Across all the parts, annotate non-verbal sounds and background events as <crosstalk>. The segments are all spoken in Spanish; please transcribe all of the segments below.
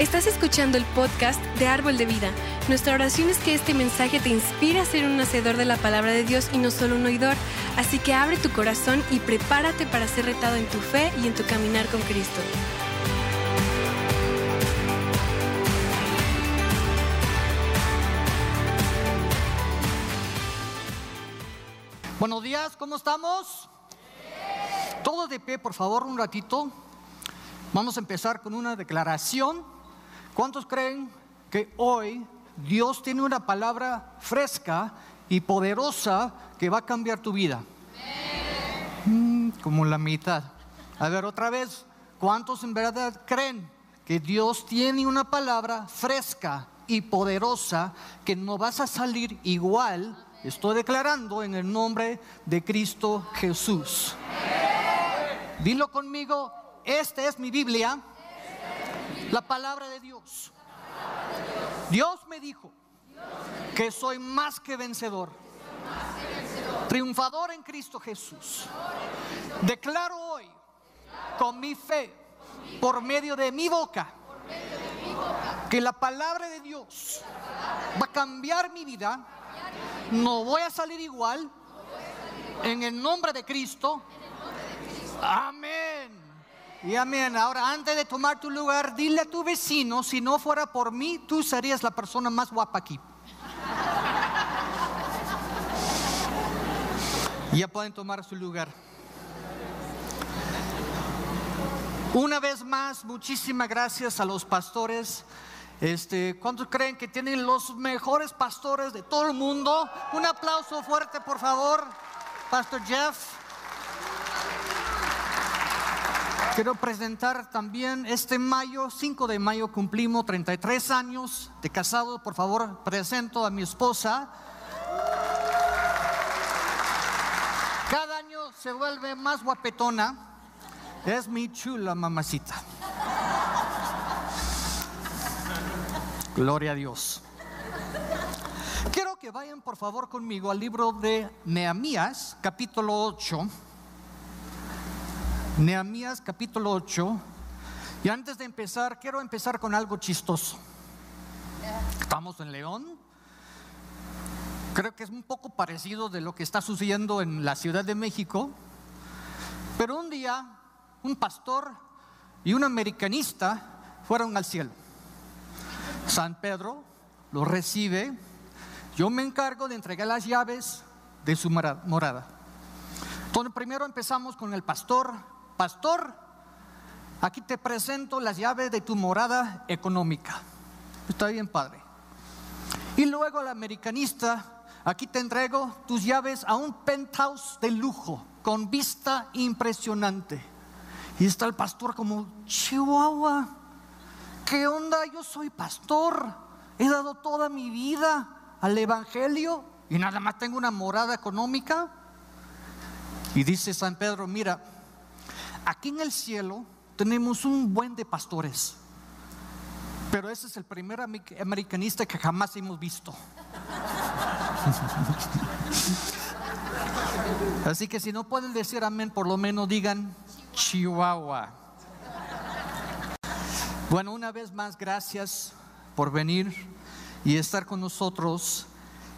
Estás escuchando el podcast de Árbol de Vida. Nuestra oración es que este mensaje te inspire a ser un hacedor de la palabra de Dios y no solo un oidor. Así que abre tu corazón y prepárate para ser retado en tu fe y en tu caminar con Cristo. Buenos días, ¿cómo estamos? Todos de pie, por favor, un ratito. Vamos a empezar con una declaración ¿Cuántos creen que hoy Dios tiene una palabra fresca y poderosa que va a cambiar tu vida? Mm, como la mitad. A ver, otra vez, ¿cuántos en verdad creen que Dios tiene una palabra fresca y poderosa que no vas a salir igual? Estoy declarando en el nombre de Cristo Jesús. Dilo conmigo, esta es mi Biblia la palabra de Dios. Dios me dijo que soy más que vencedor. Triunfador en Cristo Jesús. Declaro hoy con mi fe, por medio de mi boca, que la palabra de Dios va a cambiar mi vida. No voy a salir igual. En el nombre de Cristo. Amén. Y amén. Ahora, antes de tomar tu lugar, dile a tu vecino, si no fuera por mí, tú serías la persona más guapa aquí. ya pueden tomar su lugar. Una vez más, muchísimas gracias a los pastores. Este, ¿Cuántos creen que tienen los mejores pastores de todo el mundo? Un aplauso fuerte, por favor, Pastor Jeff. Quiero presentar también este mayo, 5 de mayo, cumplimos 33 años de casado. Por favor, presento a mi esposa. Cada año se vuelve más guapetona. Es mi chula mamacita. Gloria a Dios. Quiero que vayan por favor conmigo al libro de Nehemías, capítulo 8. Nehemías capítulo 8. Y antes de empezar, quiero empezar con algo chistoso. Estamos en León. Creo que es un poco parecido de lo que está sucediendo en la Ciudad de México. Pero un día, un pastor y un americanista fueron al cielo. San Pedro lo recibe. Yo me encargo de entregar las llaves de su morada. Entonces, primero empezamos con el pastor pastor, aquí te presento las llaves de tu morada económica. Está bien, padre. Y luego el americanista, aquí te entrego tus llaves a un penthouse de lujo, con vista impresionante. Y está el pastor como, Chihuahua, ¿qué onda? Yo soy pastor, he dado toda mi vida al Evangelio y nada más tengo una morada económica. Y dice San Pedro, mira, aquí en el cielo tenemos un buen de pastores, pero ese es el primer americanista que jamás hemos visto. <laughs> Así que si no pueden decir amén, por lo menos digan Chihuahua. Bueno, una vez más, gracias por venir y estar con nosotros.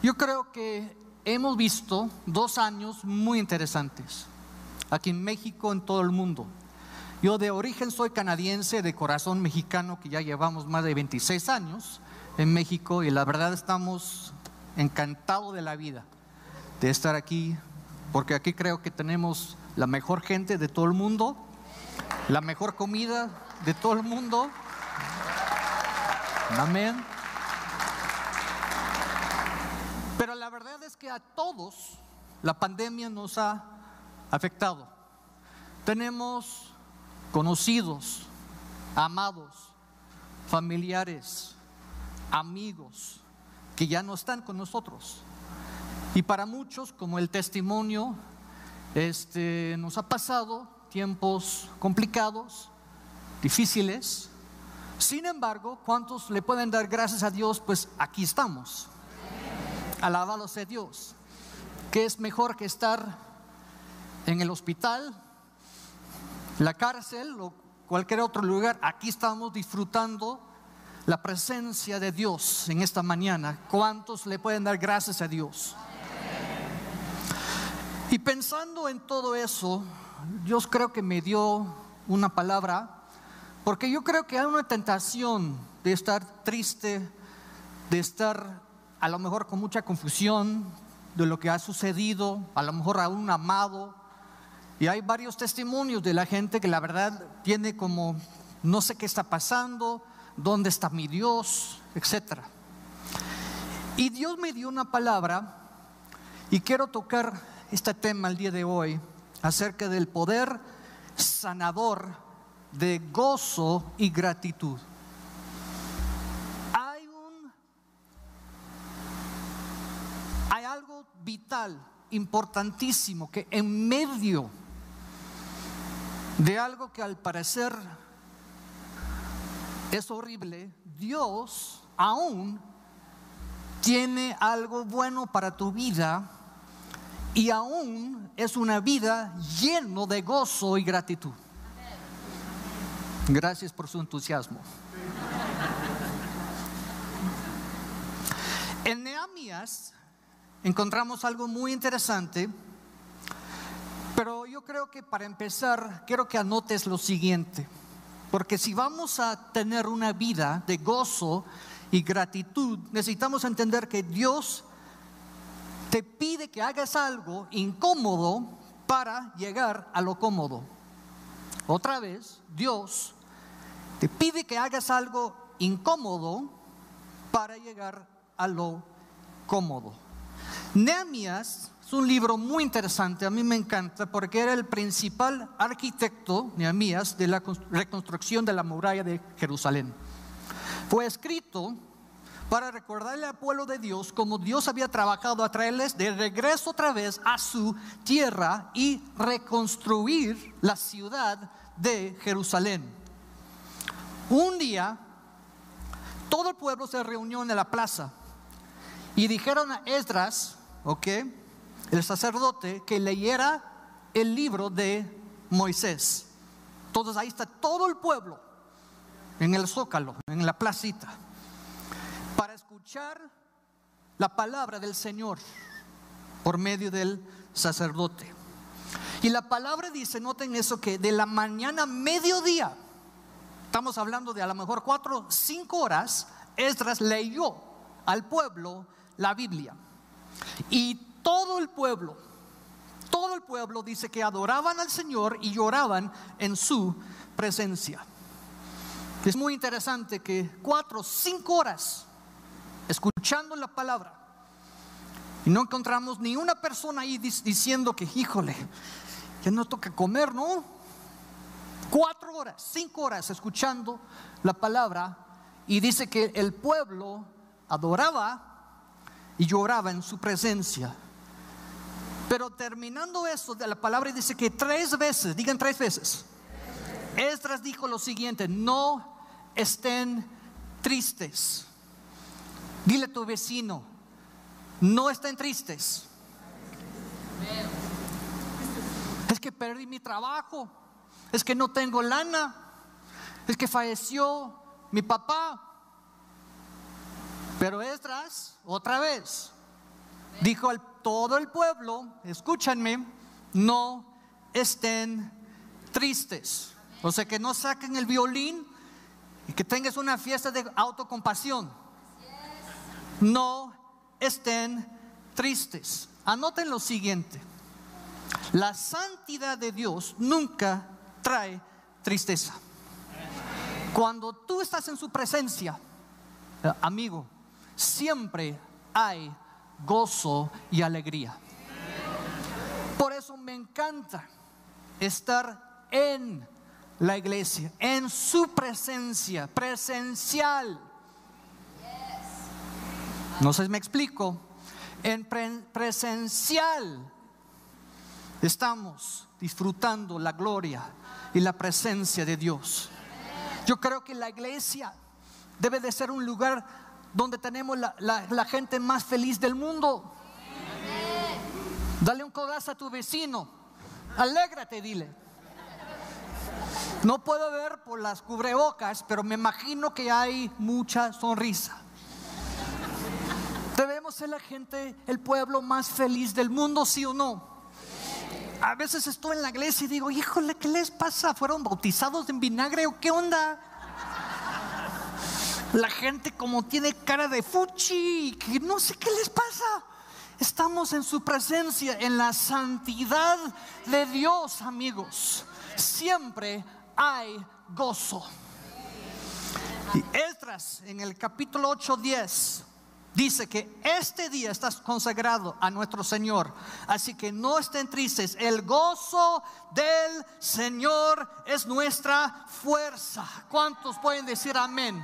Yo creo que hemos visto dos años muy interesantes aquí en México, en todo el mundo. Yo de origen soy canadiense, de corazón mexicano, que ya llevamos más de 26 años en México y la verdad estamos encantados de la vida, de estar aquí, porque aquí creo que tenemos la mejor gente de todo el mundo, la mejor comida de todo el mundo. Amén. Pero la verdad es que a todos la pandemia nos ha afectado. Tenemos conocidos, amados, familiares, amigos que ya no están con nosotros. Y para muchos, como el testimonio, este, nos ha pasado tiempos complicados, difíciles. Sin embargo, ¿cuántos le pueden dar gracias a Dios? Pues aquí estamos. Alabado sea Dios. Que es mejor que estar en el hospital, la cárcel o cualquier otro lugar, aquí estamos disfrutando la presencia de Dios en esta mañana. ¿Cuántos le pueden dar gracias a Dios? Y pensando en todo eso, Dios creo que me dio una palabra, porque yo creo que hay una tentación de estar triste, de estar a lo mejor con mucha confusión de lo que ha sucedido, a lo mejor a un amado. Y hay varios testimonios de la gente que la verdad tiene como, no sé qué está pasando, dónde está mi Dios, etc. Y Dios me dio una palabra y quiero tocar este tema el día de hoy acerca del poder sanador de gozo y gratitud. Hay un hay algo vital, importantísimo que en medio de algo que al parecer es horrible, Dios aún tiene algo bueno para tu vida y aún es una vida lleno de gozo y gratitud. Gracias por su entusiasmo. En Nehemías encontramos algo muy interesante, yo creo que para empezar quiero que anotes lo siguiente. Porque si vamos a tener una vida de gozo y gratitud, necesitamos entender que Dios te pide que hagas algo incómodo para llegar a lo cómodo. Otra vez, Dios te pide que hagas algo incómodo para llegar a lo cómodo. Nehemías es un libro muy interesante, a mí me encanta porque era el principal arquitecto, Nehemías, de la reconstrucción de la muralla de Jerusalén. Fue escrito para recordarle al pueblo de Dios como Dios había trabajado a traerles de regreso otra vez a su tierra y reconstruir la ciudad de Jerusalén. Un día, todo el pueblo se reunió en la plaza y dijeron a Esdras, ¿ok? El sacerdote que leyera el libro de Moisés. Entonces ahí está todo el pueblo en el zócalo, en la placita, para escuchar la palabra del Señor por medio del sacerdote. Y la palabra dice, noten eso, que de la mañana a mediodía, estamos hablando de a lo mejor cuatro, cinco horas, Esdras leyó al pueblo la Biblia. Y todo el pueblo, todo el pueblo dice que adoraban al Señor y lloraban en su presencia. Es muy interesante que cuatro, cinco horas escuchando la palabra y no encontramos ni una persona ahí diciendo que, híjole, que no toca comer, ¿no? Cuatro horas, cinco horas escuchando la palabra y dice que el pueblo adoraba y lloraba en su presencia. Pero terminando eso la palabra dice que tres veces, digan tres veces, Esdras dijo lo siguiente, no estén tristes. Dile a tu vecino, no estén tristes. Es que perdí mi trabajo, es que no tengo lana, es que falleció mi papá. Pero Esdras, otra vez, dijo al todo el pueblo, escúchanme, no estén tristes. O sea, que no saquen el violín y que tengas una fiesta de autocompasión. No estén tristes. Anoten lo siguiente. La santidad de Dios nunca trae tristeza. Cuando tú estás en su presencia, eh, amigo, siempre hay gozo y alegría. Por eso me encanta estar en la iglesia, en su presencia, presencial. No sé si me explico. En presencial estamos disfrutando la gloria y la presencia de Dios. Yo creo que la iglesia debe de ser un lugar donde tenemos la, gente más feliz del mundo. Dale un codazo a tu vecino. Alégrate, dile. No puedo ver por las cubrebocas, pero me imagino que hay mucha sonrisa. Debemos ser la gente, el pueblo más feliz del mundo, sí o no. A veces estoy en la iglesia y digo, híjole, ¿qué les pasa? ¿Fueron bautizados en vinagre o qué onda? La gente como tiene cara de fuchi, que no sé qué les pasa. Estamos en su presencia, en la santidad de Dios, amigos. Siempre hay gozo. Y Esdras en el capítulo 8, 10 dice que este día está consagrado a nuestro Señor. Así que no estén tristes. El gozo del Señor es nuestra fuerza. ¿Cuántos pueden decir amén?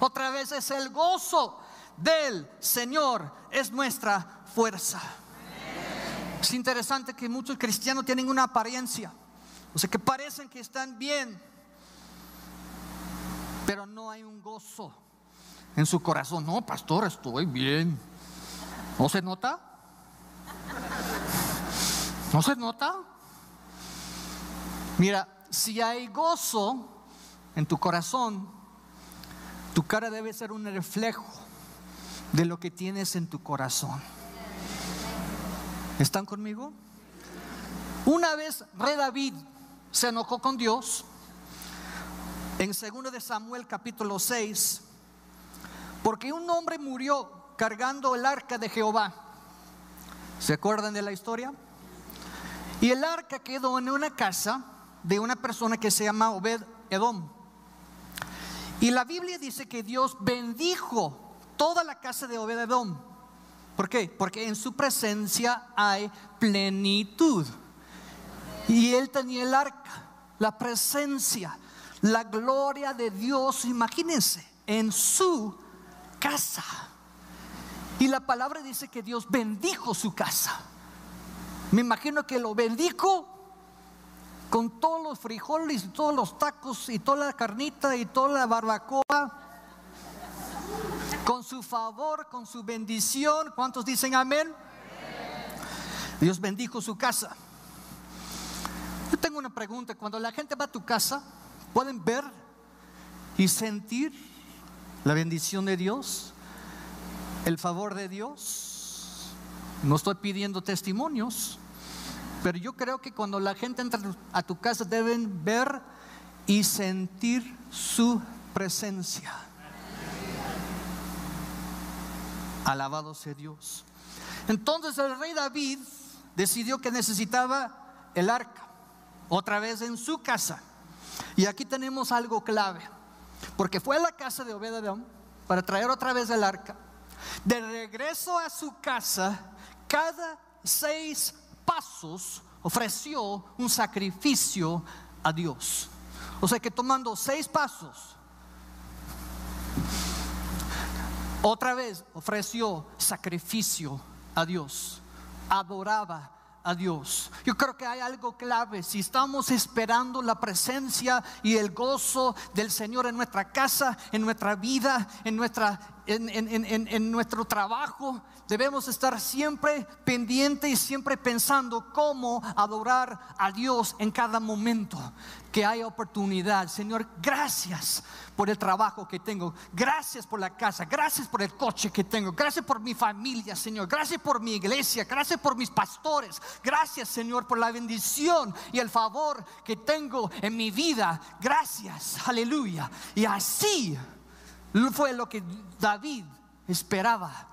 Otra vez es el gozo del Señor es nuestra fuerza. Es interesante que muchos cristianos tienen una apariencia. O sea, que parecen que están bien, pero no hay un gozo en su corazón. No, pastor, estoy bien. ¿No se nota? ¿No se nota? Mira, si hay gozo en tu corazón, tu cara debe ser un reflejo de lo que tienes en tu corazón. ¿Están conmigo? Una vez Rey David se enojó con Dios en 2 de Samuel capítulo 6 porque un hombre murió cargando el arca de Jehová. ¿Se acuerdan de la historia? Y el arca quedó en una casa de una persona que se llama Obed Edom. Y la Biblia dice que Dios bendijo toda la casa de Obed Edom. ¿Por qué? Porque en su presencia hay plenitud. Y él tenía el arca, la presencia, la gloria de Dios, imagínense, en su casa. Y la palabra dice que Dios bendijo su casa. Me imagino que lo bendijo con todos los frijoles y todos los tacos y toda la carnita y toda la barbacoa. Con su favor, con su bendición. ¿Cuántos dicen amén? Dios bendijo su casa. Yo tengo una pregunta. Cuando la gente va a tu casa, ¿pueden ver y sentir la bendición de Dios, el favor de Dios. No estoy pidiendo testimonios, pero yo creo que cuando la gente entra a tu casa deben ver y sentir su presencia. Alabado sea Dios. Entonces el rey David decidió que necesitaba el arca, otra vez en su casa. Y aquí tenemos algo clave. Porque fue a la casa de Obededón para traer otra vez el arca. De regreso a su casa, cada seis ofreció un sacrificio a Dios. O sea que tomando seis pasos, otra vez ofreció sacrificio a Dios. Adoraba a Dios. Yo creo que hay algo clave. Si estamos esperando la presencia y el gozo del Señor en nuestra casa, en nuestra vida, en, nuestra, en, nuestro trabajo, debemos estar siempre pendientes y siempre pensando cómo adorar a Dios en cada momento que hay oportunidad. Señor, gracias por el trabajo que tengo. Gracias por la casa. Gracias por el coche que tengo. Gracias por mi familia, Señor. Gracias por mi iglesia. Gracias por mis pastores. Gracias, Señor, por la bendición y el favor que tengo en mi vida. Gracias. Aleluya. Y así fue lo que David esperaba.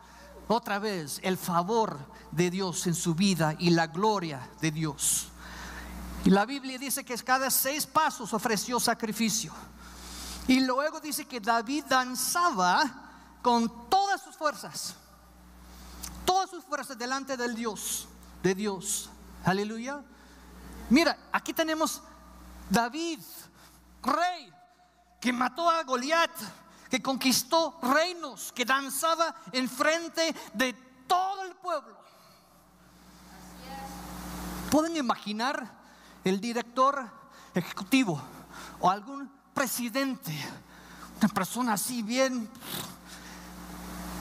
Otra vez, el favor de Dios en su vida y la gloria de Dios. Y la Biblia dice que cada seis pasos ofreció sacrificio. Y luego dice que David danzaba con todas sus fuerzas. Todas sus fuerzas delante del Dios, de Dios. Aleluya. Mira, aquí tenemos David, rey, que mató a Goliat, que conquistó reinos, que danzaba enfrente de todo el pueblo. ¿Pueden imaginar el director ejecutivo o algún presidente, una persona así bien,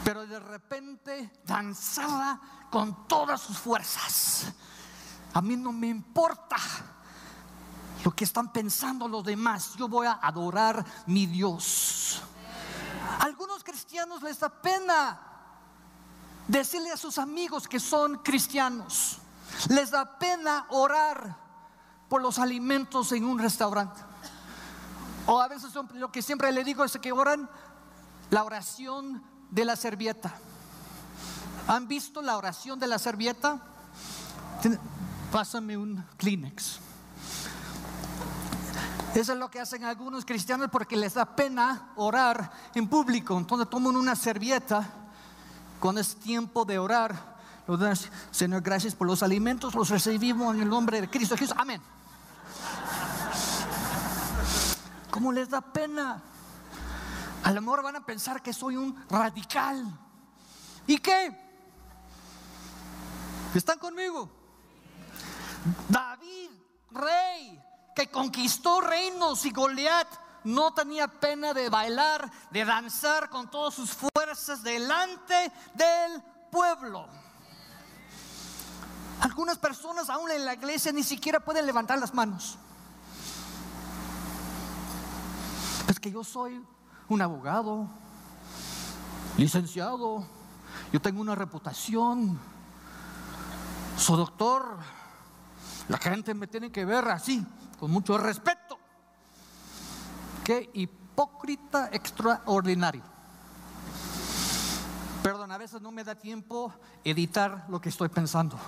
pero de repente danzaba con todas sus fuerzas. A mí no me importa lo que están pensando los demás. Yo voy a adorar mi Dios. Algunos cristianos les da pena decirle a sus amigos que son cristianos. Les da pena orar por los alimentos en un restaurante. O a veces lo que siempre le digo es que oran la oración de la servieta. ¿Han visto la oración de la servieta? Pásame un Kleenex. Eso es lo que hacen algunos cristianos porque les da pena orar en público. Entonces toman una servieta cuando es tiempo de orar. Señor, gracias por los alimentos, los recibimos en el nombre de Cristo Jesús. Amén. ¿Cómo les da pena? A lo mejor van a pensar que soy un radical. ¿Y qué? ¿Están conmigo? David, rey, que conquistó reinos y Goliat, no tenía pena de bailar, de danzar con todas sus fuerzas delante del pueblo. Algunas personas aún en la iglesia ni siquiera pueden levantar las manos. Es que yo soy un abogado, licenciado, yo tengo una reputación, soy doctor, la gente me tiene que ver así, con mucho respeto. Qué hipócrita extraordinario. Perdón, a veces no me da tiempo editar lo que estoy pensando.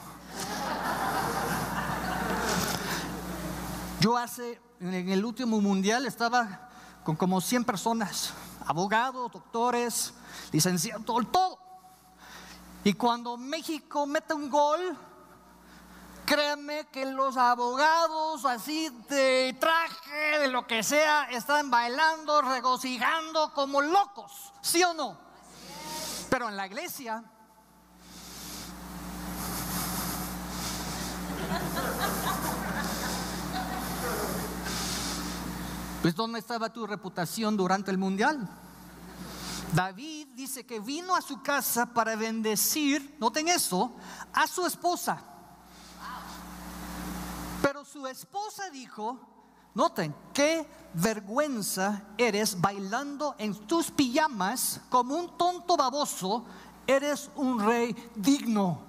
Yo hace, en el último mundial estaba con como 100 personas, abogados, doctores, licenciados, todo. Y cuando México mete un gol, créanme que los abogados así de traje, de lo que sea, están bailando, regocijando como locos, ¿sí o no? Pero en la iglesia... Pues ¿dónde estaba tu reputación durante el mundial? David dice que vino a su casa para bendecir, noten eso, a su esposa. Su esposa dijo, noten, qué vergüenza eres bailando en tus pijamas como un tonto baboso, eres un rey digno.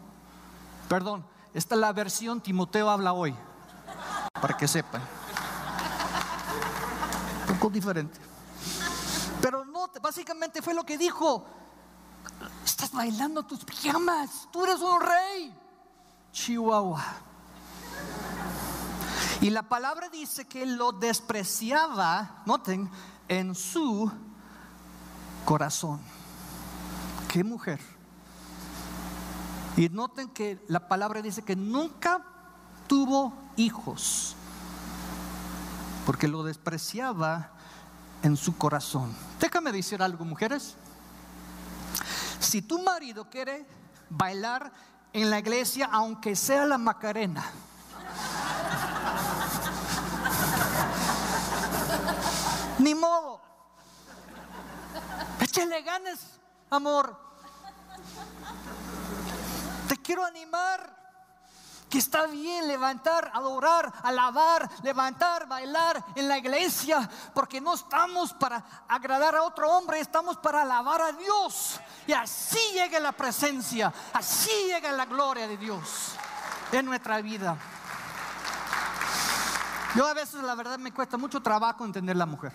Perdón, esta es la versión Timoteo habla hoy, para que sepan diferente. Pero no, básicamente fue lo que dijo. Estás bailando tus pijamas, tú eres un rey. Chihuahua. Y la palabra dice que lo despreciaba, noten, en su corazón. Qué mujer. Y noten que la palabra dice que nunca tuvo hijos porque lo despreciaba en su corazón. Déjame decir algo, mujeres. Si tu marido quiere bailar en la iglesia, aunque sea la Macarena, ni modo. Échale ganas, amor. Te quiero animar que está bien levantar, adorar, alabar, levantar, bailar en la iglesia, porque no estamos para agradar a otro hombre, estamos para alabar a Dios. Y así llega la presencia, así llega la gloria de Dios en nuestra vida. Yo a veces la verdad me cuesta mucho trabajo entender la mujer.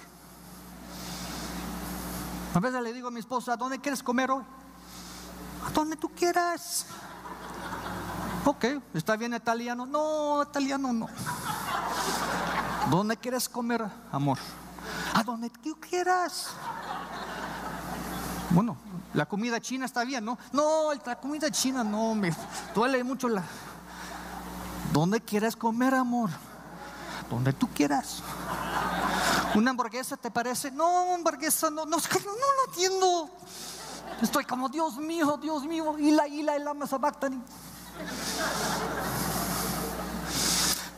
A veces le digo a mi esposa, ¿a dónde quieres comer hoy? A donde tú quieras. Ok, ¿está bien italiano? No, italiano no. ¿Dónde quieres comer, amor? A donde tú quieras. Bueno, la comida china está bien, ¿no? No, la comida china no, me duele mucho la... ¿Dónde quieres comer, amor? Donde tú quieras. ¿Una hamburguesa te parece? No, hamburguesa no, no, no lo entiendo. Estoy como, Dios mío, Dios mío, y la, y la, y la,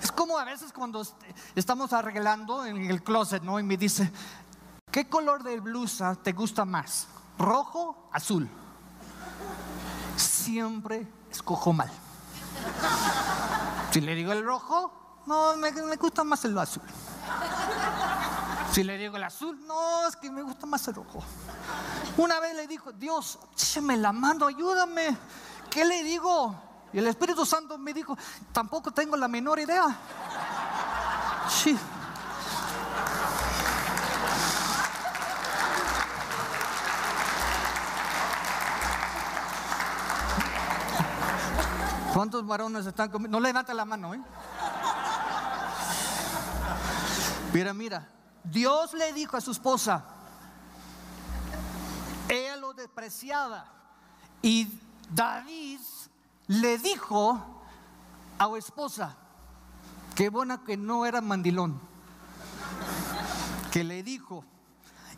es como a veces cuando estamos arreglando en el closet, ¿no? Y me dice, ¿qué color de blusa te gusta más? ¿Rojo? ¿Azul? Siempre escojo mal. Si le digo el rojo, no, me, me gusta más el azul. Si le digo el azul, no, es que me gusta más el rojo. Una vez le dijo, Dios, échame la mano, ayúdame. ¿Qué le digo? Y el Espíritu Santo me dijo, tampoco tengo la menor idea. Sí. ¿Cuántos varones están conmigo? No levanta la mano, ¿eh? Mira, mira. Dios le dijo a su esposa, ella lo despreciaba. Y David le dijo a su esposa, qué buena que no era mandilón, que le dijo,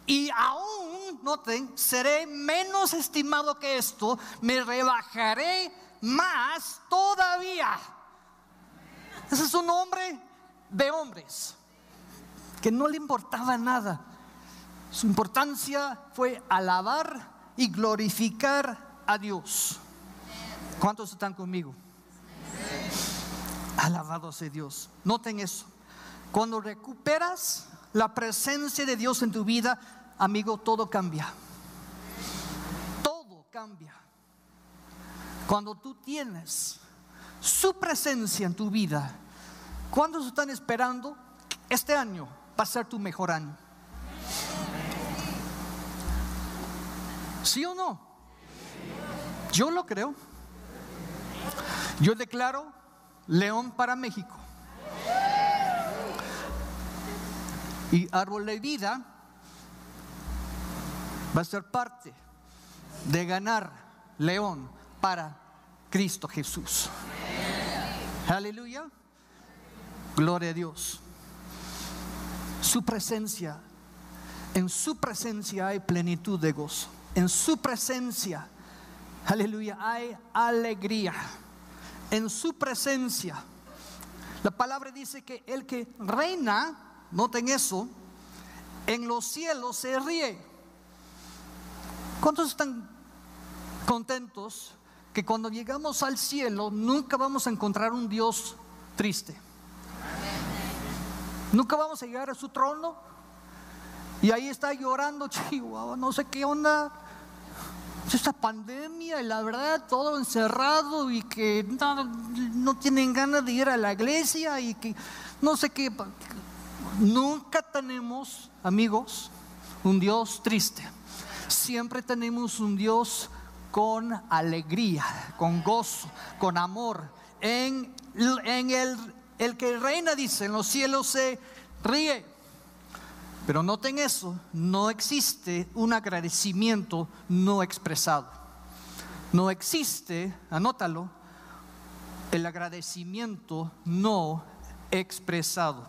y aún, noten, seré menos estimado que esto, me rebajaré más todavía. Ese es un hombre de hombres que no le importaba nada. Su importancia fue alabar y glorificar a Dios. ¿Cuántos están conmigo? Alabado sea Dios. Noten eso. Cuando recuperas la presencia de Dios en tu vida, amigo, todo cambia. Todo cambia. Cuando tú tienes su presencia en tu vida, ¿cuántos están esperando este año va a ser tu mejor año? ¿Sí o no? Yo lo creo. Yo declaro León para México. Y árbol de vida va a ser parte de ganar León para Cristo Jesús. Aleluya. Gloria a Dios. Su presencia, en su presencia hay plenitud de gozo. En su presencia, aleluya, hay alegría. En su presencia. La palabra dice que el que reina, noten eso, en los cielos se ríe. ¿Cuántos están contentos que cuando llegamos al cielo nunca vamos a encontrar un Dios triste? Nunca vamos a llegar a su trono y ahí está llorando, <laughs> chihuahua, no sé qué onda. Esta pandemia y la verdad todo encerrado y que no, no tienen ganas de ir a la iglesia y que no sé qué. Nunca tenemos, amigos, un Dios triste. Siempre tenemos un Dios con alegría, con gozo, con amor. En, en el, el que reina, dice, en los cielos se ríe. Pero noten eso, no existe un agradecimiento no expresado. No existe, anótalo, el agradecimiento no expresado.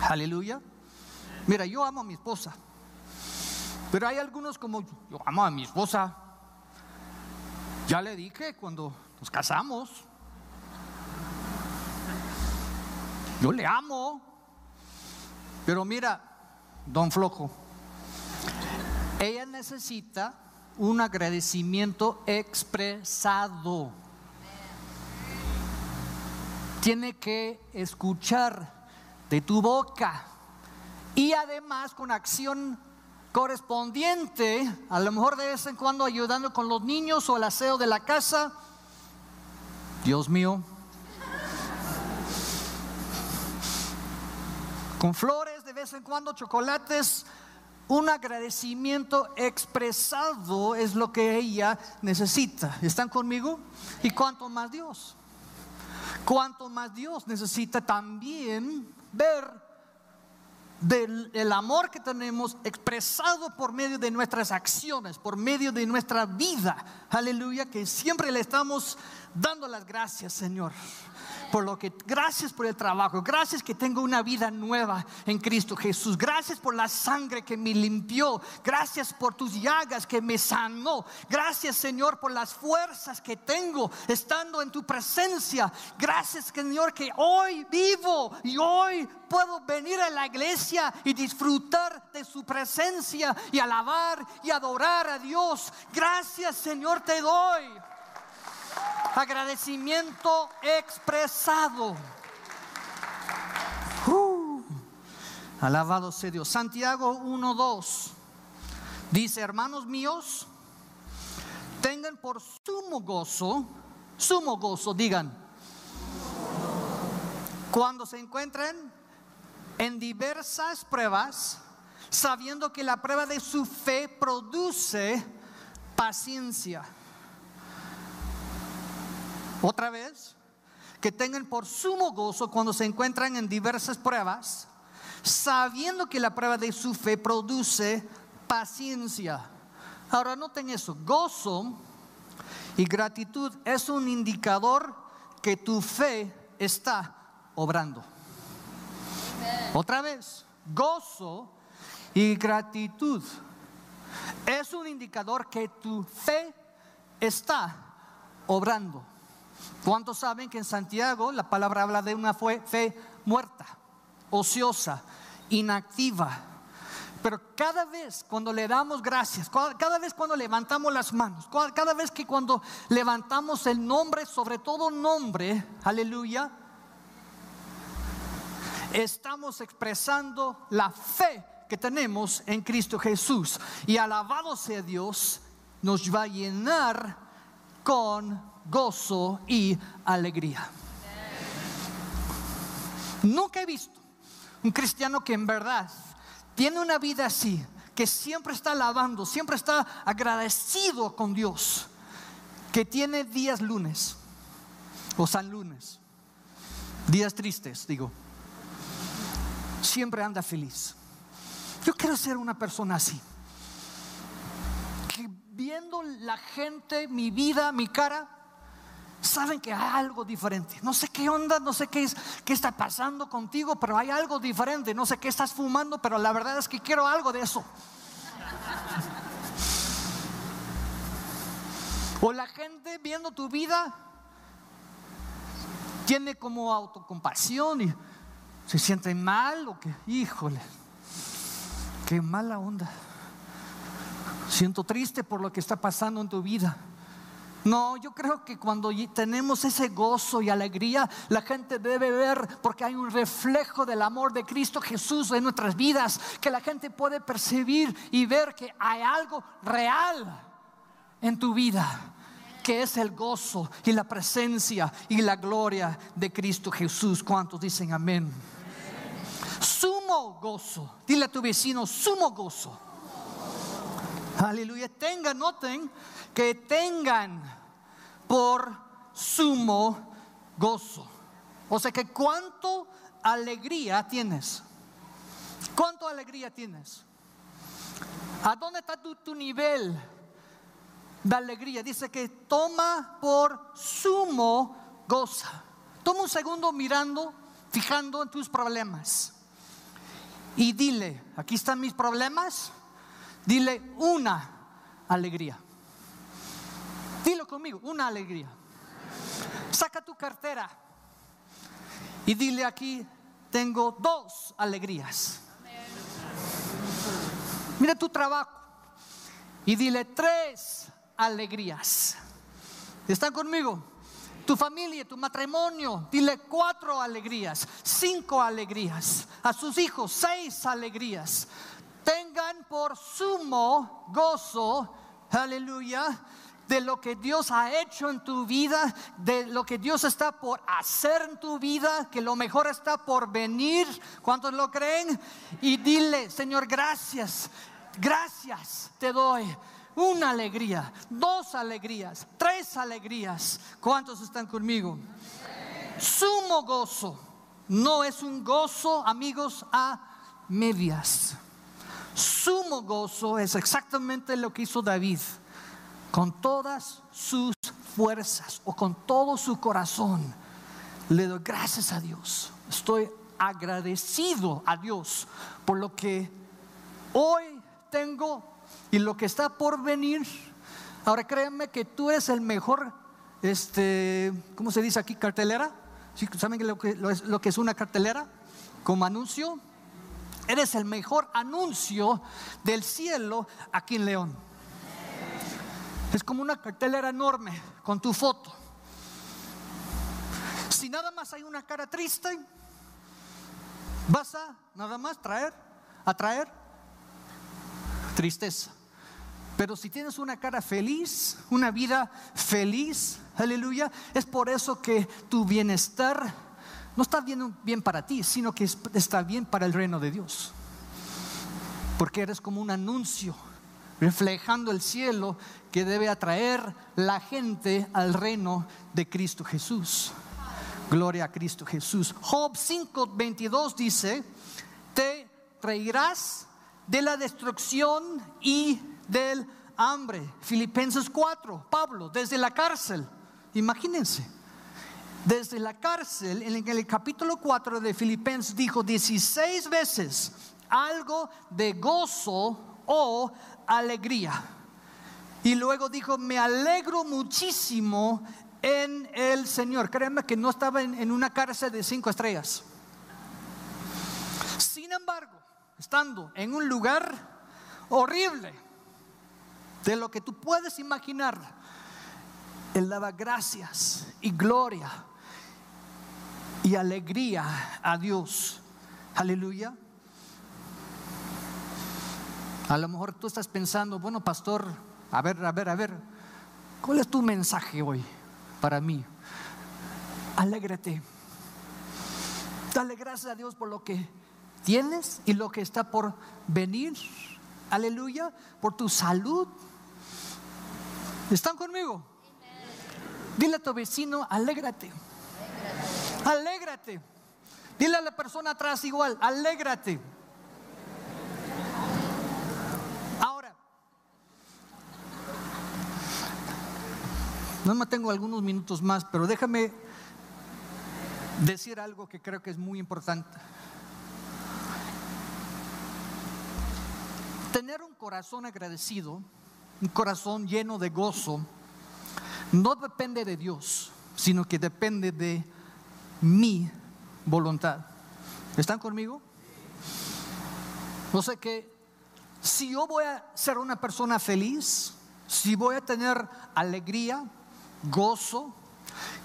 Aleluya. Mira, yo amo a mi esposa. Pero hay algunos como yo, amo a mi esposa. Ya le dije cuando nos casamos. Yo le amo. Pero mira, don Flojo, ella necesita un agradecimiento expresado. Tiene que escuchar de tu boca y además con acción correspondiente, a lo mejor de vez en cuando ayudando con los niños o el aseo de la casa. Dios mío. Con flores de vez en cuando, chocolates. Un agradecimiento expresado es lo que ella necesita. ¿Están conmigo? ¿Y cuánto más Dios? ¿Cuánto más Dios necesita también ver del el amor que tenemos expresado por medio de nuestras acciones, por medio de nuestra vida. Aleluya, que siempre le estamos dando las gracias, Señor por lo que, gracias por el trabajo, gracias que tengo una vida nueva en Cristo Jesús, gracias por la sangre que me limpió, gracias por tus llagas que me sanó, gracias Señor por las fuerzas que tengo estando en tu presencia, gracias Señor que hoy vivo y hoy puedo venir a la iglesia y disfrutar de su presencia y alabar y adorar a Dios, gracias Señor te doy agradecimiento expresado. Alabado sea Dios. Santiago 1.2 dice, hermanos míos, tengan por sumo gozo, sumo gozo, digan, cuando se encuentren en diversas pruebas, sabiendo que la prueba de su fe produce paciencia. Otra vez, que tengan por sumo gozo cuando se encuentran en diversas pruebas, sabiendo que la prueba de su fe produce paciencia. Ahora noten eso, gozo y gratitud es un indicador que tu fe está obrando. Otra vez, gozo y gratitud es un indicador que tu fe está obrando. ¿Cuántos saben que en Santiago la palabra habla de una fe muerta, ociosa, inactiva? Pero cada vez cuando le damos gracias, cada vez cuando levantamos las manos, cada vez que cuando levantamos el nombre, sobre todo nombre, aleluya, estamos expresando la fe que tenemos en Cristo Jesús. Y alabado sea Dios, nos va a llenar con gozo y alegría. Nunca he visto un cristiano que en verdad tiene una vida así, que siempre está alabando, siempre está agradecido con Dios, que tiene días lunes o San lunes, días tristes, digo, siempre anda feliz. Yo quiero ser una persona así. Que viendo la gente, mi vida, mi cara, saben que hay algo diferente. No sé qué onda, no sé qué, es, qué está pasando contigo, pero hay algo diferente. No sé qué estás fumando, pero la verdad es que quiero algo de eso. O la gente viendo tu vida tiene como autocompasión y se siente mal o que, híjole, Qué mala onda. Siento triste por lo que está pasando en tu vida. No, yo creo que cuando tenemos ese gozo y alegría, la gente debe ver, porque hay un reflejo del amor de Cristo Jesús en nuestras vidas, que la gente puede percibir y ver que hay algo real en tu vida, que es el gozo y la presencia y la gloria de Cristo Jesús. ¿Cuántos dicen amén? sumo gozo. Dile a tu vecino, sumo gozo. Aleluya. Tengan, noten que tengan por sumo gozo. O sea que cuánto alegría tienes. ¿Cuánto alegría tienes? ¿A dónde está tu, tu nivel de alegría? Dice que toma por sumo gozo. Toma un segundo mirando, fijando en tus problemas y dile, aquí están mis problemas, dile una alegría. Dilo conmigo, una alegría. Saca tu cartera y dile aquí, tengo dos alegrías. Mira tu trabajo y dile tres alegrías. ¿Están conmigo? tu familia, tu matrimonio, dile cuatro alegrías, cinco alegrías, a sus hijos seis alegrías. Tengan por sumo gozo, aleluya, de lo que Dios ha hecho en tu vida, de lo que Dios está por hacer en tu vida, que lo mejor está por venir. ¿Cuántos lo creen? Y dile, Señor, gracias, gracias te doy una alegría, dos alegrías, tres alegrías. ¿Cuántos están conmigo? Sumo gozo. No es un gozo, amigos, a medias. Sumo gozo es exactamente lo que hizo David. Con todas sus fuerzas o con todo su corazón, le doy gracias a Dios. Estoy agradecido a Dios por lo que hoy tengo y lo que está por venir. Ahora créanme que tú eres el mejor, este, ¿cómo se dice aquí? Cartelera. ¿Saben lo que, es, lo que es una cartelera? Como anuncio. Eres el mejor anuncio del cielo aquí en León. Es como una cartelera enorme con tu foto. Si nada más hay una cara triste, vas a nada más traer, atraer tristeza. Pero si tienes una cara feliz, una vida feliz, aleluya, es por eso que tu bienestar no está bien, para ti, sino que está bien para el reino de Dios. Porque eres como un anuncio reflejando el cielo que debe atraer la gente al reino de Cristo Jesús. Gloria a Cristo Jesús. Job 5:22 dice, te reirás de la destrucción y del hambre. Filipenses 4, Pablo, desde la cárcel. Imagínense, desde la cárcel, en el capítulo 4 de Filipenses dijo 16 veces algo de gozo o alegría. Y luego dijo, me alegro muchísimo en el Señor. Créanme que no estaba en, en una cárcel de cinco estrellas. Sin embargo, estando en un lugar horrible, de lo que tú puedes imaginar, Él daba gracias y gloria y alegría a Dios. Aleluya. A lo mejor tú estás pensando, bueno, pastor, a ver, a ver, a ver, ¿cuál es tu mensaje hoy para mí? Alégrate. Dale gracias a Dios por lo que tienes y lo que está por venir. Aleluya, por tu salud. ¿Están conmigo? Dile a tu vecino, alégrate. Alégrate. Dile a la persona atrás igual, alégrate. No me tengo algunos minutos más, pero déjame decir algo que creo que es muy importante. Tener un corazón agradecido, un corazón lleno de gozo, no depende de Dios, sino que depende de mi voluntad. ¿Están conmigo? No sé que si yo voy a ser una persona feliz, si voy a tener alegría, gozo,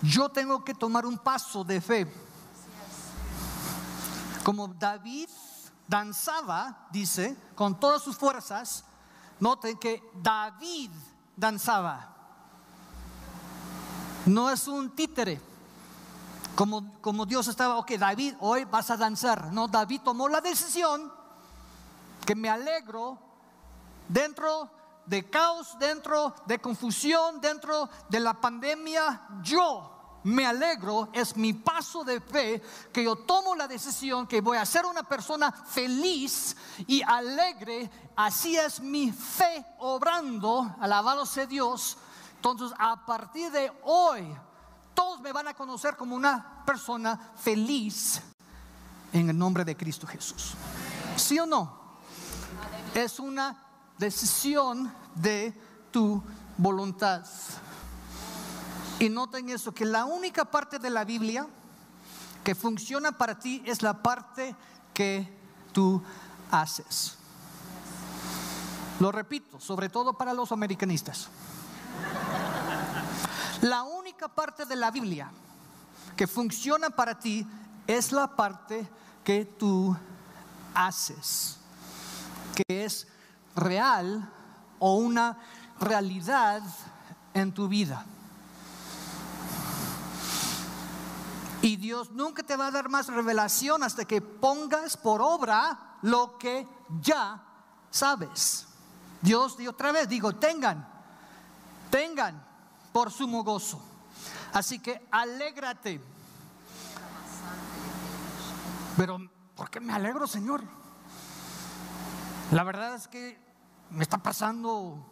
yo tengo que tomar un paso de fe. Como David danzaba, dice, con todas sus fuerzas, noten que David danzaba. No es un títere. Como, como Dios estaba, ok, David, hoy vas a danzar. No, David tomó la decisión que me alegro dentro de caos, dentro de confusión, dentro de la pandemia, yo me alegro, es mi paso de fe que yo tomo la decisión que voy a ser una persona feliz y alegre. Así es mi fe obrando, alabado sea Dios. Entonces, a partir de hoy, todos me van a conocer como una persona feliz en el nombre de Cristo Jesús. ¿Sí o no? Es una decisión de tu voluntad. Y noten eso, que la única parte de la Biblia que funciona para ti es la parte que tú haces. Lo repito, sobre todo para los americanistas. La única parte de la Biblia que funciona para ti es la parte que tú haces, que es real o una realidad en tu vida. Y Dios nunca te va a dar más revelación hasta que pongas por obra lo que ya sabes. Dios, y otra vez digo, tengan, tengan por sumo gozo. Así que alégrate. Pero, ¿por qué me alegro, Señor? La verdad es que me está pasando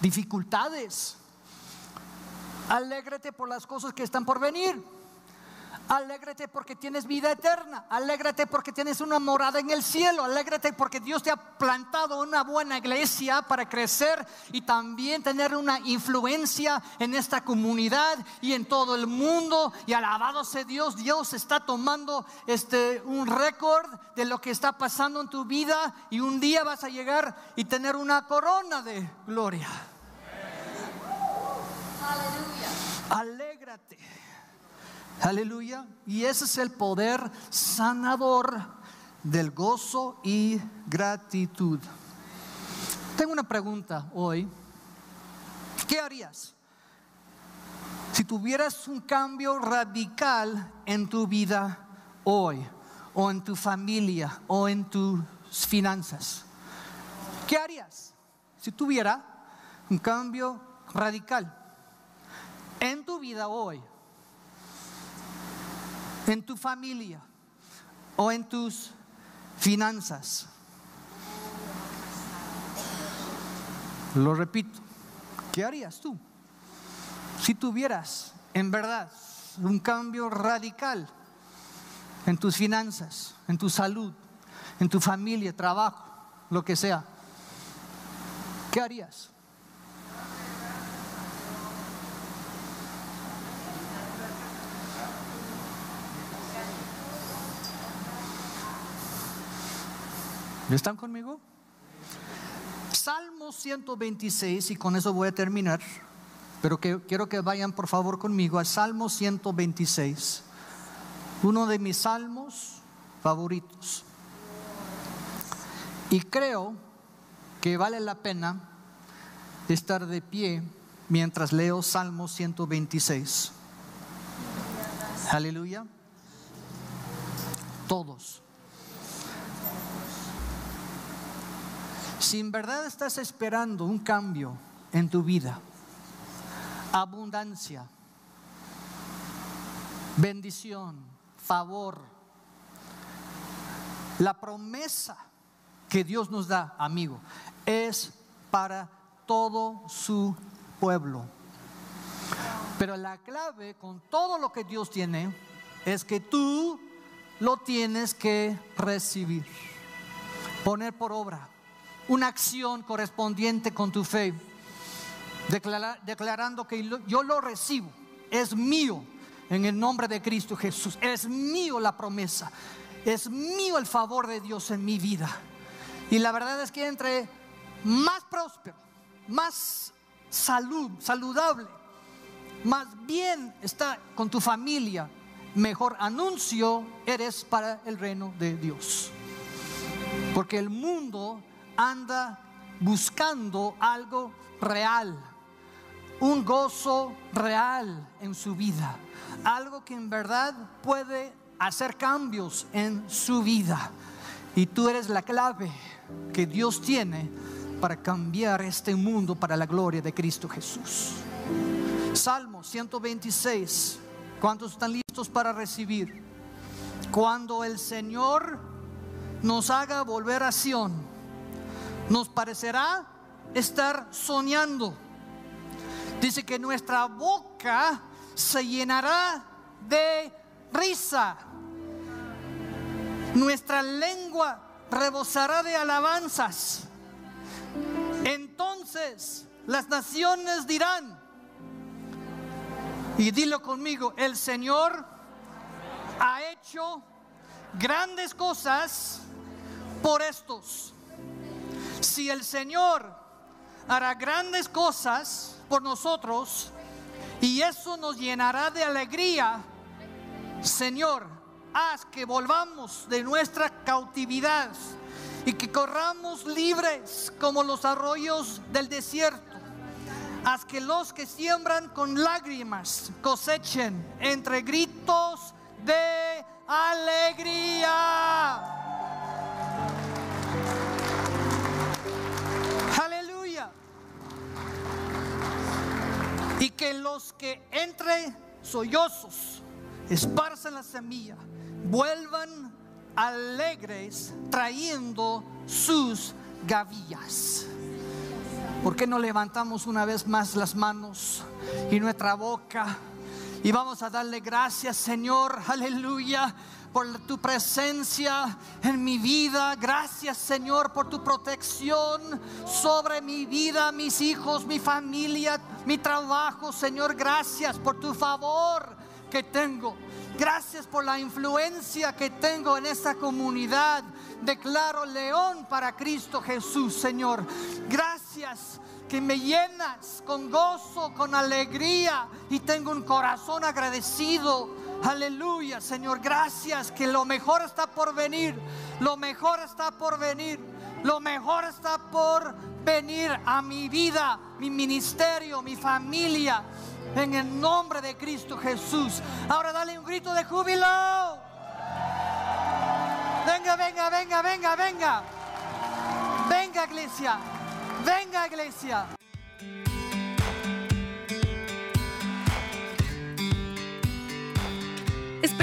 dificultades. Alégrate por las cosas que están por venir. Alégrate porque tienes vida eterna. Alégrate porque tienes una morada en el cielo. Alégrate porque Dios te ha plantado una buena iglesia para crecer y también tener una influencia en esta comunidad y en todo el mundo. Y alabado sea Dios, Dios está tomando este un récord de lo que está pasando en tu vida y un día vas a llegar y tener una corona de gloria. Aleluya. Alégrate Aleluya. Y ese es el poder sanador del gozo y gratitud. Tengo una pregunta hoy. ¿Qué harías si tuvieras un cambio radical en tu vida hoy, o en tu familia, o en tus finanzas? ¿Qué harías si tuviera un cambio radical en tu vida hoy, en tu familia o en tus finanzas? Lo repito, ¿qué harías tú si tuvieras en verdad un cambio radical en tus finanzas, en tu salud, en tu familia, trabajo, lo que sea? ¿Qué harías? ¿Están conmigo? Salmo 126, y con eso voy a terminar, pero que, quiero que vayan por favor conmigo al Salmo 126, uno de mis salmos favoritos. Y creo que vale la pena estar de pie mientras leo Salmo 126. Aleluya. Todos. Si en verdad estás esperando un cambio en tu vida, abundancia, bendición, favor, la promesa que Dios nos da, amigo, es para todo su pueblo. Pero la clave con todo lo que Dios tiene es que tú lo tienes que recibir, poner por obra una acción correspondiente con tu fe, declarando que yo lo recibo, es mío en el nombre de Cristo Jesús, es mío la promesa, es mío el favor de Dios en mi vida. Y la verdad es que entre más próspero, más salud, saludable, más bien está con tu familia, mejor anuncio eres para el reino de Dios. Porque el mundo anda buscando algo real, un gozo real en su vida, algo que en verdad puede hacer cambios en su vida. Y tú eres la clave que Dios tiene para cambiar este mundo para la gloria de Cristo Jesús. Salmo 126. ¿Cuántos están listos para recibir? Cuando el Señor nos haga volver a Sion, nos parecerá estar soñando. Dice que nuestra boca se llenará de risa. Nuestra lengua rebosará de alabanzas. Entonces las naciones dirán, y dilo conmigo, el Señor ha hecho grandes cosas por estos. Si el Señor hará grandes cosas por nosotros y eso nos llenará de alegría, Señor, haz que volvamos de nuestra cautividad y que corramos libres como los arroyos del desierto. Haz que los que siembran con lágrimas cosechen entre gritos de alegría. Y que los que entre sollozos esparzan la semilla, vuelvan alegres trayendo sus gavillas. ¿Por qué no levantamos una vez más las manos y nuestra boca? Y vamos a darle gracias, Señor, aleluya, por tu presencia en mi vida. Gracias, Señor, por tu protección sobre mi vida, mis hijos, mi familia, mi trabajo. Señor, gracias por tu favor que tengo. Gracias por la influencia que tengo en esta comunidad. Declaro león para Cristo Jesús, Señor. Gracias que me llenas con gozo, con alegría y tengo un corazón agradecido Aleluya, Señor. Gracias que lo mejor está por venir. Lo mejor está por venir. Lo mejor está por venir a mi vida, mi ministerio, mi familia. En el nombre de Cristo Jesús. Ahora dale un grito de júbilo. Venga, venga, venga, venga, venga. Venga, iglesia. Venga, iglesia.